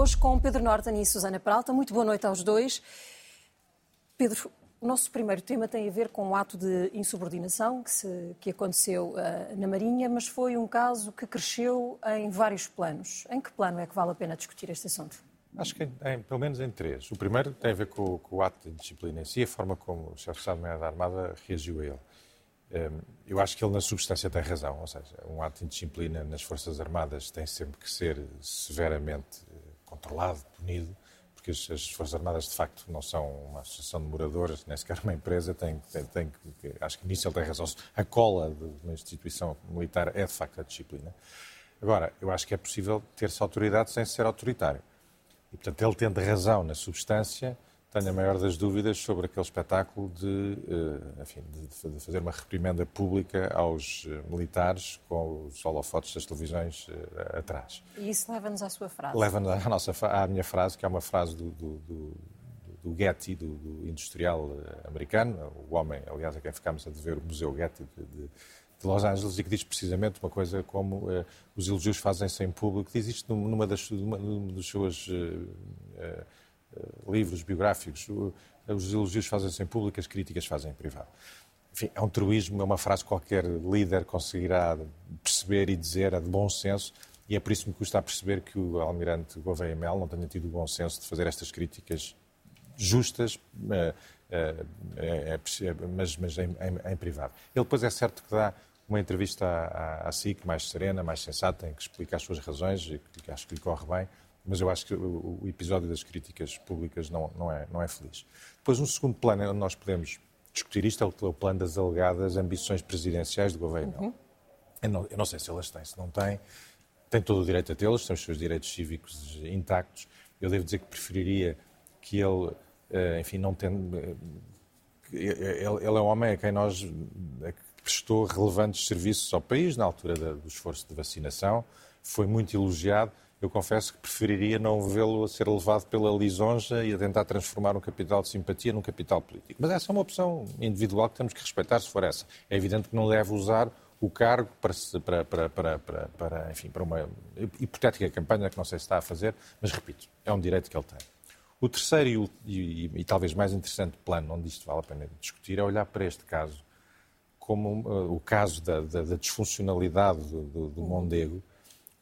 Hoje com Pedro Norton e Susana Peralta. Muito boa noite aos dois. Pedro, o nosso primeiro tema tem a ver com o ato de insubordinação que, se, que aconteceu uh, na Marinha, mas foi um caso que cresceu em vários planos. Em que plano é que vale a pena discutir este assunto? Acho que em, pelo menos em três. O primeiro tem a ver com, com o ato de disciplina em si, a forma como o chefe de Estado da Armada reagiu a ele. Um, eu acho que ele, na substância, tem razão. Ou seja, um ato de indisciplina nas Forças Armadas tem sempre que ser severamente controlado, punido porque as, as, Forças Armadas de facto não são uma associação de moradores, nem sequer uma empresa, tem, tem, tem, acho que nisso ele tem razão. A cola de uma instituição militar é de facto a disciplina. Agora, eu acho que é possível ter-se autoridade sem ser autoritário. E, portanto, ele tendo razão na substância, tenho a maior das dúvidas sobre aquele espetáculo de, eh, enfim, de, fazer uma reprimenda pública aos eh, militares com os holofotes das televisões eh, atrás. E isso leva-nos à sua frase. Leva-nos à, nossa, à minha frase, que é uma frase do, do, do, do Getty, do, do, industrial americano, o homem, aliás, a quem ficámos a dever o Museu Getty de, de, de Los Angeles, e que diz precisamente uma coisa como os elogios fazem-se em público. Diz isto numa das, numa, numa das suas... Eh, livros biográficos, os elogios fazem-se em público, as críticas fazem em privado. Enfim, é um truísmo, é uma frase que qualquer líder conseguirá perceber e dizer, é de bom senso, e é por isso que me custa a perceber que o almirante Gouveia Mel não tenha tido o bom senso de fazer estas críticas justas, eh, eh, mas, mas em, privado. Ele depois é certo que dá uma entrevista à, à SIC mais serena, mais sensata, em que explica as suas razões e que acho que lhe corre bem mas eu acho que o, episódio das críticas públicas não, não, é, não é feliz. Depois, um segundo plano onde nós podemos discutir isto é o, o plano das alegadas ambições presidenciais do governo. Uhum. Eu, não, eu não sei se elas têm, se não têm, tem todo o direito a tê-las, têm os seus direitos cívicos intactos. Eu devo dizer que preferiria que ele, eh, enfim, não tendo. Eh, ele, ele é um homem a quem nós a que prestou relevantes serviços ao país na altura do esforço de vacinação, foi muito elogiado eu confesso que preferiria não vê-lo a ser levado pela lisonja e a tentar transformar um capital de simpatia num capital político. Mas essa é uma opção individual que temos que respeitar, se for essa. É evidente que não deve usar o cargo para, para, para, para, para, enfim, para uma hipotética campanha que não sei se está a fazer, mas repito, é um direito que ele tem. O terceiro e, e, e talvez mais interessante plano onde isto vale a pena discutir é olhar para este caso como uh, o caso da, da, da disfuncionalidade do, do, do Mondego,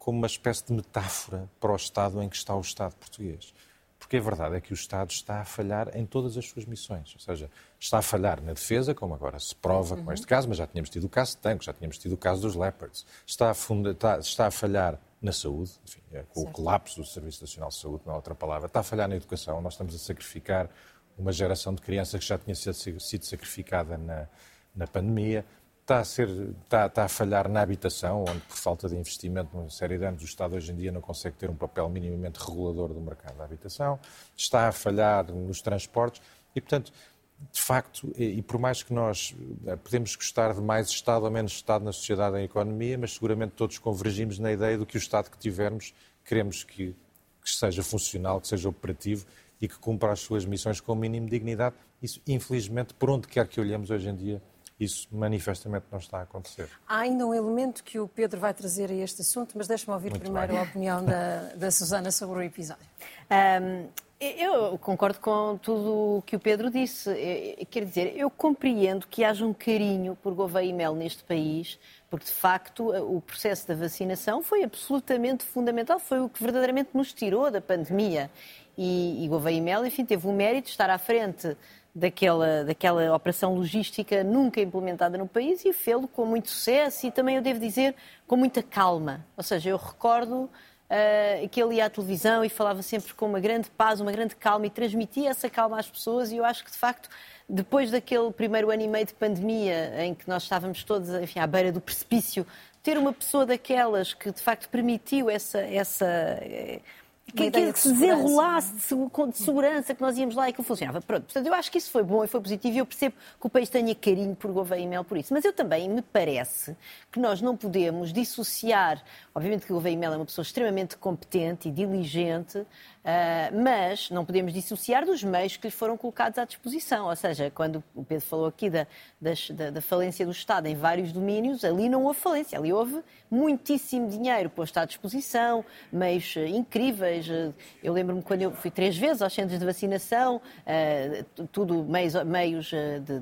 como uma espécie de metáfora para o estado em que está o Estado português. Porque a verdade é que o Estado está a falhar em todas as suas missões. Ou seja, está a falhar na defesa, como agora se prova uhum. com este caso, mas já tínhamos tido o caso de Tanco, já tínhamos tido o caso dos Leopards. Está a, funda, está, está a falhar na saúde, enfim, é, com certo. o colapso do Serviço Nacional de Saúde, não há outra palavra. Está a falhar na educação. Nós estamos a sacrificar uma geração de crianças que já tinha sido sacrificada na, na pandemia está a, ser, está, está, a falhar na habitação, onde, por falta de investimento numa série de anos, o Estado hoje em dia não consegue ter um papel minimamente regulador do mercado da habitação, está a falhar nos transportes e, portanto, de facto, e por mais que nós eh, podemos gostar de mais Estado ou menos Estado na sociedade e na economia, mas seguramente todos convergimos na ideia do que o Estado que tivermos queremos que, que seja funcional, que seja operativo e que cumpra as suas missões com o mínimo de dignidade. Isso, infelizmente, por onde quer que olhemos hoje em dia, isso manifestamente não está a acontecer. Há ainda um elemento que o Pedro vai trazer a este assunto, mas deixe-me ouvir Muito primeiro bem. a opinião da, da Susana sobre o episódio. Um, eu concordo com tudo o que o Pedro disse. Quer dizer, eu compreendo que haja um carinho por Gouveia e Mel neste país, porque de facto o processo da vacinação foi absolutamente fundamental, foi o que verdadeiramente nos tirou da pandemia. E, e Gouveia e Mel, enfim, teve o mérito de estar à frente daquela, daquela operação logística nunca implementada no país e fê-lo com muito sucesso e também, eu devo dizer, com muita calma. Ou seja, eu recordo uh, que ele ia à televisão e falava sempre com uma grande paz, uma grande calma e transmitia essa calma às pessoas e eu acho que, de facto, depois daquele primeiro ano e meio de pandemia em que nós estávamos todos, enfim, à beira do precipício, ter uma pessoa daquelas que, de facto, permitiu essa... essa que, que se desenrolasse de segurança, que nós íamos lá e que funcionava. Pronto, portanto, eu acho que isso foi bom e foi positivo e eu percebo que o país tenha carinho por Gouveia e Mel por isso. Mas eu também me parece que nós não podemos dissociar, obviamente que Gouveia e Mel é uma pessoa extremamente competente e diligente, Uh, mas não podemos dissociar dos meios que lhe foram colocados à disposição. Ou seja, quando o Pedro falou aqui da, da, da, falência do Estado em vários domínios, ali não houve falência, ali houve muitíssimo dinheiro posto à disposição, meios incríveis digitais. Eu lembro-me quando eu fui três vezes aos centros de vacinação, tudo meios, meios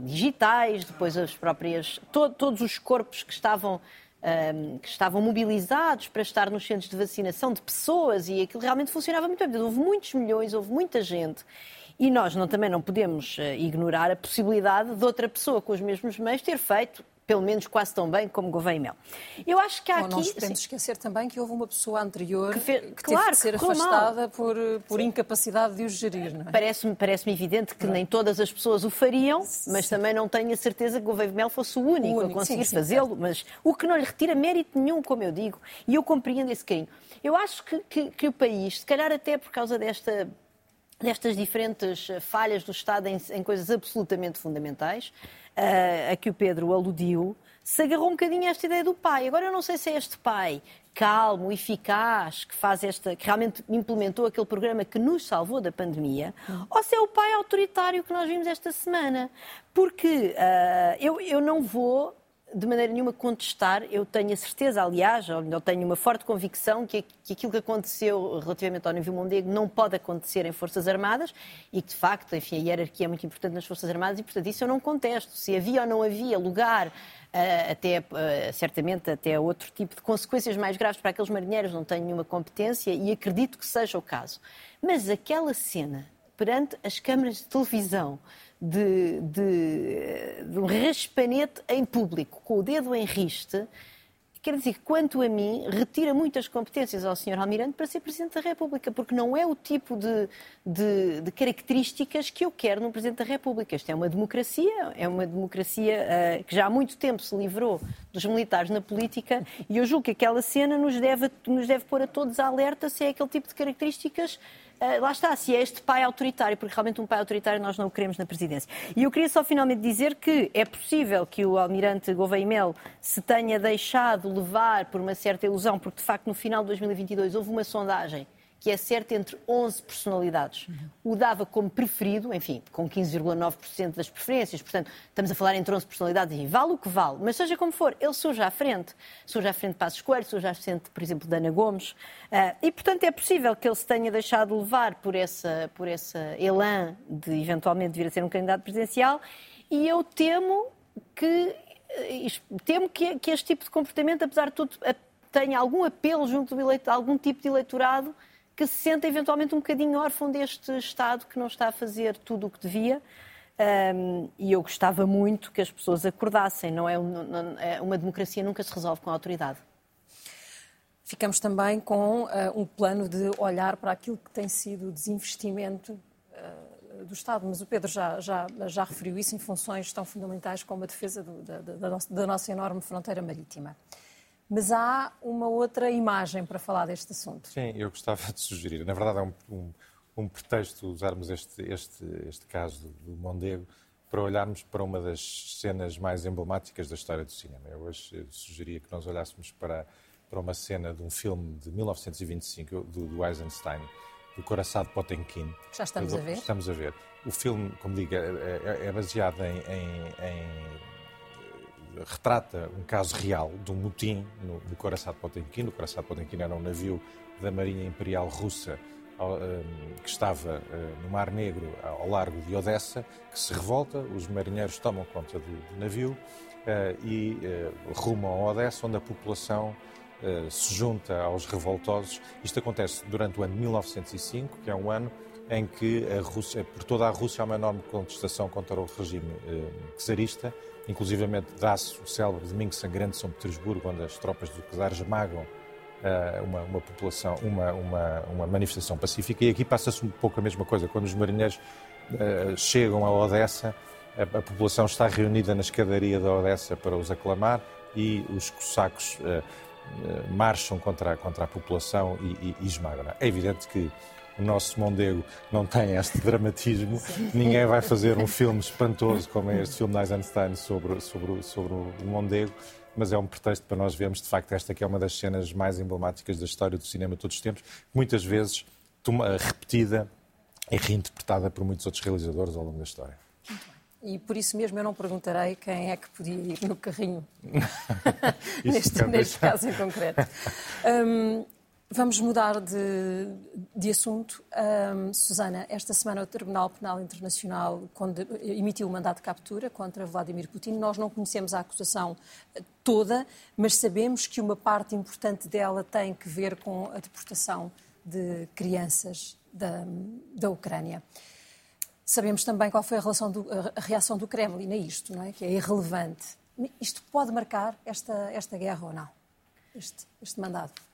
digitais, depois as próprias. To, todos os corpos que estavam um, que estavam mobilizados para estar nos centros de vacinação de pessoas e aquilo realmente funcionava muito bem. Houve muitos milhões, houve muita gente. E nós não, também não podemos ignorar a possibilidade de outra pessoa com os mesmos meios ter feito pelo menos quase tão bem como Gouveia e Mel. Eu acho que há Bom, aqui... Não podemos assim, esquecer também que houve uma pessoa anterior que, fez, que claro, teve de ser afastada por, por incapacidade de os gerir, não é? Parece-me parece evidente que nem todas as pessoas o fariam, mas sim. também não tenho a certeza que Gouveia e Mel fosse o único, o único a conseguir fazê-lo, mas o que não lhe retira mérito nenhum, como eu digo, e eu compreendo esse carinho. Eu acho que, que, que o país, se calhar até por causa desta destas diferentes falhas do Estado em, em coisas absolutamente fundamentais, uh, a que o Pedro aludiu, se agarrou um bocadinho a esta ideia do pai. Agora eu não sei se é este pai calmo, eficaz, que faz esta, que realmente implementou aquele programa que nos salvou da pandemia, ou se é o pai autoritário que nós vimos esta semana. Porque uh, eu, eu não vou de maneira nenhuma contestar. Eu tenho a certeza, aliás, eu tenho uma forte convicção que, que aquilo que aconteceu relativamente ao nível Mondego não pode acontecer em Forças Armadas e que, de facto, enfim, a hierarquia é muito importante nas Forças Armadas e, portanto, isso eu não contesto. Se havia ou não havia lugar Uh, até, uh, certamente até outro tipo de consequências mais graves para aqueles marinheiros, não tenho nenhuma competência e acredito que seja o caso. Mas aquela cena perante as câmaras de televisão, de, de, de um raspanete em público, com o dedo em riste, quer dizer que, quanto a mim, retira muitas competências ao Sr. Almirante para ser Presidente da República, porque não é o tipo de, de, de, características que eu quero no Presidente da República. Isto é uma democracia, é uma democracia uh, que já há muito tempo se livrou dos militares na política e eu julgo que aquela cena nos deve, nos deve pôr a todos a alerta se é aquele tipo de características Uh, lá está, se é este pai autoritário, porque realmente um pai autoritário nós não o queremos na presidência. E eu queria só finalmente dizer que é possível que o almirante Gouveia Mel se tenha deixado levar por uma certa ilusão, porque de facto no final de 2022 houve uma sondagem que é certo entre 11 personalidades. O dava como preferido, enfim, com 15,9% das preferências, portanto, estamos a falar entre 11 personalidades e vale o que vale, mas seja como for, ele surge à frente. Surge à frente de Passos Coelho, surge à frente, por exemplo, de Ana Gomes, uh, e, portanto, é possível que ele se tenha deixado levar por essa, por essa elan de eventualmente vir a ser um candidato presidencial, e eu temo que, eh, temo que, que este tipo de comportamento, apesar de tudo, tenha algum apelo junto do eleito, algum tipo de eleitorado que se sente eventualmente um bocadinho órfão deste Estado que não está a fazer tudo o que devia. Um, e eu gostava muito que as pessoas acordassem. Não é, é, uma democracia nunca se resolve com a autoridade. Ficamos também com uh, um plano de olhar para aquilo que tem sido o desinvestimento uh, do Estado, mas o Pedro já, já, já referiu isso em funções tão fundamentais como a defesa do, da, da, da nossa enorme fronteira marítima. Mas há uma outra imagem para falar deste assunto. Sim, eu gostava de sugerir. Na verdade, é um, um, um pretexto usarmos este, este, este caso do, Mondego para olharmos para uma das cenas mais emblemáticas da história do cinema. Eu hoje sugeria que nós olhássemos para, para uma cena de um filme de 1925, do, do Eisenstein, do Coraçado Potemkin. Já estamos do, a ver? Estamos a ver. O filme, como digo, é, é, é baseado em, em, em retrata um caso real de um motim no, no Coraçado Potemkin. O Coraçado Potemkin era um navio da Marinha Imperial Russa que estava eh, no Mar Negro, ao largo de Odessa, que se revolta, os marinheiros tomam conta do navio eh, e eh, rumam a Odessa, onde a população se junta aos revoltosos. Isto acontece durante o ano de 1905, que é um ano em que Rússia, por toda a Rússia há uma enorme contestação contra o regime czarista Inclusivamente dá-se o célebre Domingo Sangrante de São Petersburgo, onde as tropas do czar esmagam uh, uma, uma, população, uma, uma, uma, manifestação pacífica. E aqui passa-se um pouco a mesma coisa. Quando os marinheiros uh, chegam a Odessa, a, a, população está reunida na escadaria da Odessa para os aclamar e os cossacos uh, marcham contra, contra a população e, e, e esmagam. É evidente que o nosso Mondego não tem este dramatismo. Sim. Ninguém vai fazer um filme espantoso como é este filme de Eisenstein sobre, sobre, sobre o Mondego, mas é um pretexto para nós vermos, de facto, esta que é uma das cenas mais emblemáticas da história do cinema de todos os tempos, muitas vezes repetida e reinterpretada por muitos outros realizadores ao longo da história. E por isso mesmo eu não perguntarei quem é que podia ir no carrinho, neste, neste caso em concreto. Um, Vamos mudar de, de assunto. Um, Susana, esta semana o Tribunal Penal Internacional emitiu um mandato de captura contra Vladimir Putin. Nós não conhecemos a acusação toda, mas sabemos que uma parte importante dela tem que ver com a deportação de crianças da, da Ucrânia. Sabemos também qual foi a, do, a, reação do Kremlin a isto, não é? que é irrelevante. Isto pode marcar esta, esta guerra ou não? Este, este mandado?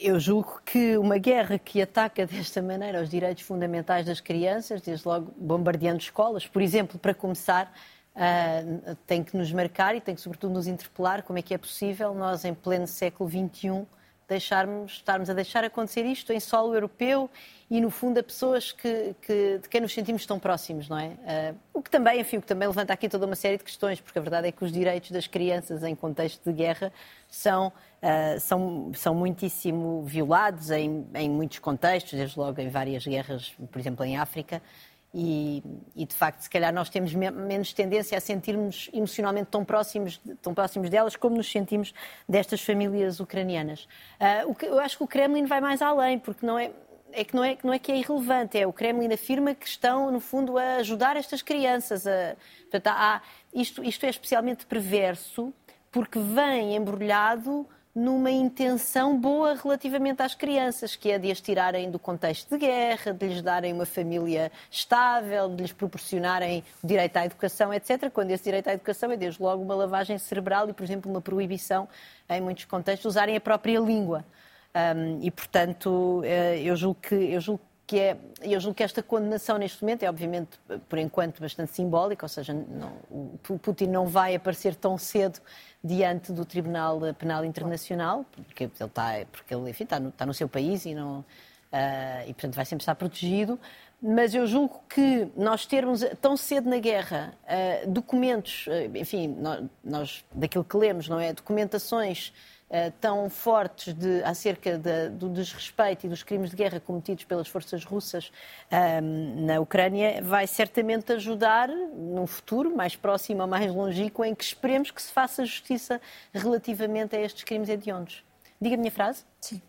Eu julgo que uma guerra que ataca desta maneira os direitos fundamentais das crianças, desde logo bombardeando escolas, por exemplo, para começar, uh, tem que nos marcar e tem que, sobretudo, nos interpelar como é que é possível nós, em pleno século XXI, deixarmos, estarmos a deixar acontecer isto em solo europeu e, no fundo, a pessoas que, que, de quem nos sentimos tão próximos, não é? Uh, o que também, enfim, o que também levanta aqui toda uma série de questões, porque a verdade é que os direitos das crianças em contexto de guerra são, uh, são, são muitíssimo violados em, em muitos contextos, desde logo em várias guerras, por exemplo, em África. E, e, de facto, se calhar nós temos me menos tendência a sentirmos emocionalmente tão próximos, tão próximos delas como nos sentimos destas famílias ucranianas. Uh, que, eu acho que o Kremlin vai mais além, porque não é, é que não é, não é que é irrelevante, é o Kremlin afirma que estão, no fundo, a ajudar estas crianças. A, portanto, há, isto, isto é especialmente perverso porque vem embrulhado numa intenção boa relativamente às crianças, que é de as tirarem do contexto de guerra, de lhes darem uma família estável, de lhes proporcionarem o direito à educação, etc. Quando esse direito à educação é, desde logo, uma lavagem cerebral e, por exemplo, uma proibição, em muitos contextos, usarem a própria língua. Um, e, portanto, eh, eu julgo que, eu julgo que é, eu julgo que esta condenação neste momento é obviamente, por enquanto, bastante simbólica, ou seja, não, o Putin não vai aparecer tão cedo diante do Tribunal Penal Internacional, porque ele está, porque ele, enfim, está, no, está no seu país e, não, uh, e, portanto, vai sempre estar protegido. Mas eu julgo que nós termos tão cedo na guerra uh, documentos, uh, enfim, nós, nós, daquilo que lemos, não é? Documentações uh, tão fortes de, acerca de, do desrespeito e dos crimes de guerra cometidos pelas forças russas uh, na Ucrânia vai certamente ajudar num futuro mais próximo ou mais longínquo em que esperemos que se faça justiça relativamente a estes crimes hediondos. Diga a minha frase? Sim.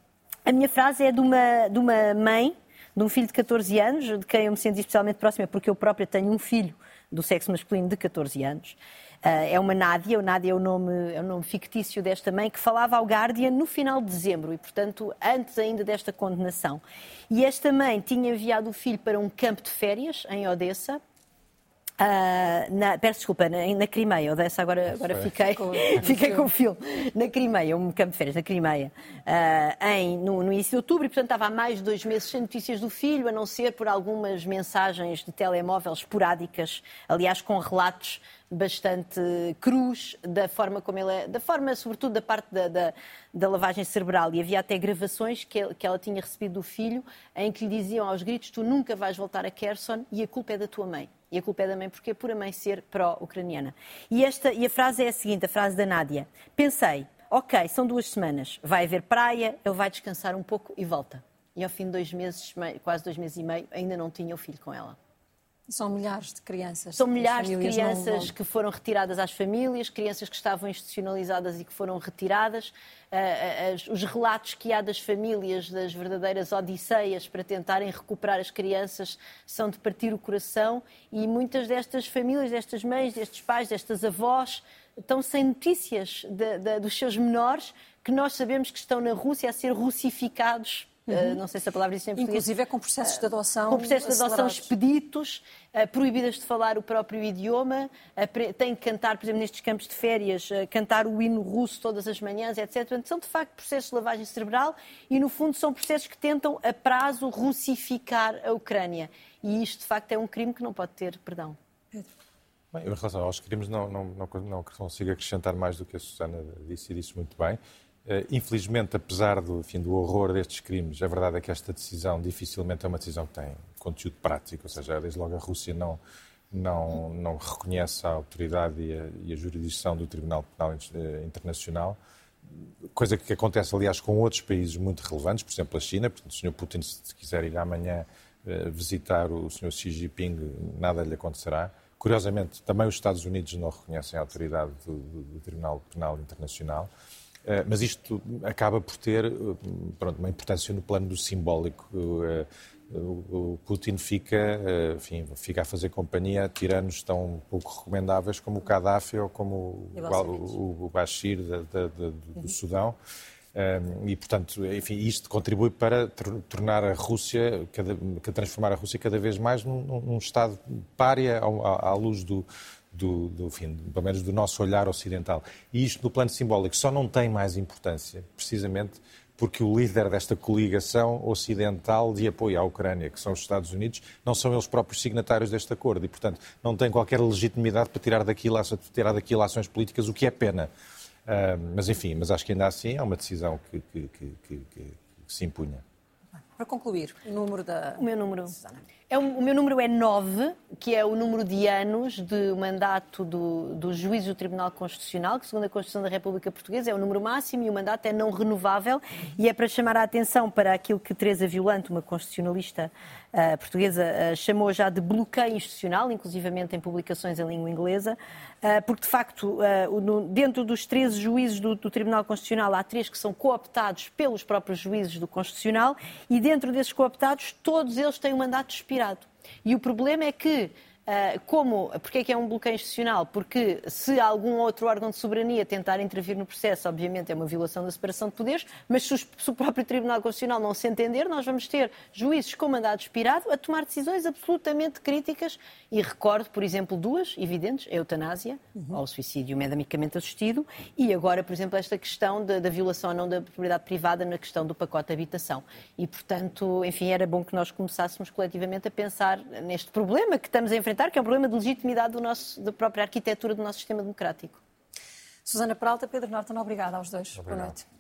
A minha frase é de uma, de uma mãe de um filho de 14 anos, de quem eu me sinto especialmente próxima, porque eu própria tenho um filho do sexo masculino de 14 anos. Uh, é uma Nádia, o Nádia é o, nome, é o nome fictício desta mãe, que falava ao Guardian no final de dezembro e, portanto, antes ainda desta condenação. E esta mãe tinha enviado o filho para um campo de férias em Odessa, Uh, na, peço desculpa, na, na Crimeia, Odessa, agora, agora fiquei, fiquei com o filme. Na Crimeia, um campo de férias, na Crimeia, uh, em, no, no, início de outubro, e portanto estava há mais de dois meses sem notícias do filho, a não ser por algumas mensagens de telemóvel esporádicas, aliás, com relatos bastante cruz da forma como ele é, da forma, sobretudo, da parte da, da, da lavagem cerebral. E havia até gravações que, ele, que ela tinha recebido do filho em que lhe diziam aos gritos: Tu nunca vais voltar a Kherson e a culpa é da tua mãe. E a culpa é da mãe porque é por a mãe ser pró-ucraniana. E, esta, e a frase é a seguinte, a frase da Nádia. Pensei, ok, são duas semanas, vai haver praia, ele vai descansar um pouco e volta. E ao fim de dois meses, quase dois meses e meio, ainda não tinha o filho com ela. São milhares de crianças. São milhares de crianças que foram retiradas às famílias, crianças que estavam institucionalizadas e que foram retiradas. Uh, uh, os relatos que há das famílias, das verdadeiras odisseias para tentarem recuperar as crianças, são de partir o coração. E muitas destas famílias, destas mães, destes pais, destas avós, estão sem notícias de, de, dos seus menores, que nós sabemos que estão na Rússia a ser russificados Uhum. não sei se a palavra existe em português. Inclusive é com processos de adoção Com processos de adoção expeditos, uh, proibidas de falar o próprio idioma, têm que cantar, por exemplo, nestes campos de férias, cantar o hino russo todas as manhãs, etc. Portanto, são de facto processos de lavagem cerebral e, no fundo, são processos que tentam a prazo russificar a Ucrânia. E isto, de facto, é um crime que não pode ter perdão. Pedro. Bem, em relação aos crimes, não, não, não, não consigo acrescentar mais do que a Susana disse e disse muito bem. Eh, infelizmente, apesar do, enfim, do horror destes crimes, a verdade é que esta decisão dificilmente é uma decisão que tem conteúdo prático, ou seja, desde logo a Rússia não, não, não reconhece a autoridade e a, e a jurisdição do Tribunal Penal eh, Internacional, coisa que acontece, aliás, com outros países muito relevantes, por exemplo, a China. Portanto, o Sr. Putin, se quiser ir amanhã eh, visitar o Sr. Xi Jinping, nada lhe acontecerá. Curiosamente, também os Estados Unidos não reconhecem a autoridade do, do, do Tribunal Penal Internacional. Mas isto acaba por ter pronto, uma importância no plano do simbólico. O Putin fica, enfim, fica a fazer companhia a tiranos tão pouco recomendáveis como o Gaddafi ou como o, o Bashir do uhum. Sudão. E, portanto, enfim, isto contribui para tornar a Rússia, cada, transformar a Rússia cada vez mais num, num Estado párea à, à luz do, do, do fim, pelo menos do nosso olhar ocidental. E isto, no plano simbólico, só não tem mais importância, precisamente porque o líder desta coligação ocidental de apoio à Ucrânia, que são os Estados Unidos, não são eles próprios signatários deste acordo e, portanto, não tem qualquer legitimidade para tirar daqui, tirar daqui ações políticas, o que é pena. Uh, mas, enfim, mas acho que ainda assim é uma decisão que, que, que, que se impunha. Para concluir, o número da. O meu número. Susana. É, o meu número é 9, que é o número de anos de mandato do, do juiz do Tribunal Constitucional, que, segundo a Constituição da República Portuguesa, é o número máximo e o mandato é não renovável. E é para chamar a atenção para aquilo que Teresa Violante, uma constitucionalista uh, portuguesa, uh, chamou já de bloqueio institucional, inclusivamente em publicações em língua inglesa, porque, de facto, no, dentro dos 13 juízes do, Tribunal Constitucional, há três que são cooptados pelos próprios juízes do Constitucional e, dentro desses cooptados, todos eles têm um mandato expirado. E o problema é que como, porque é que é um bloqueio institucional? Porque se algum outro órgão de soberania tentar intervir no processo, obviamente é uma violação da separação de poderes, mas se o, próprio Tribunal Constitucional não se entender, nós vamos ter juízes com mandado expirado a tomar decisões absolutamente críticas e recordo, por exemplo, duas evidentes, a eutanásia, uhum. ou o suicídio medicamente assistido, e agora, por exemplo, esta questão da, da violação ou não da propriedade privada na questão do pacote de habitação. E, portanto, enfim, era bom que nós começássemos coletivamente a pensar neste problema que estamos a enfrentar que é um problema de legitimidade do nosso, da própria arquitetura do nosso sistema democrático. Susana Peralta, Pedro Norton, obrigada aos dois. Obrigado. Boa noite.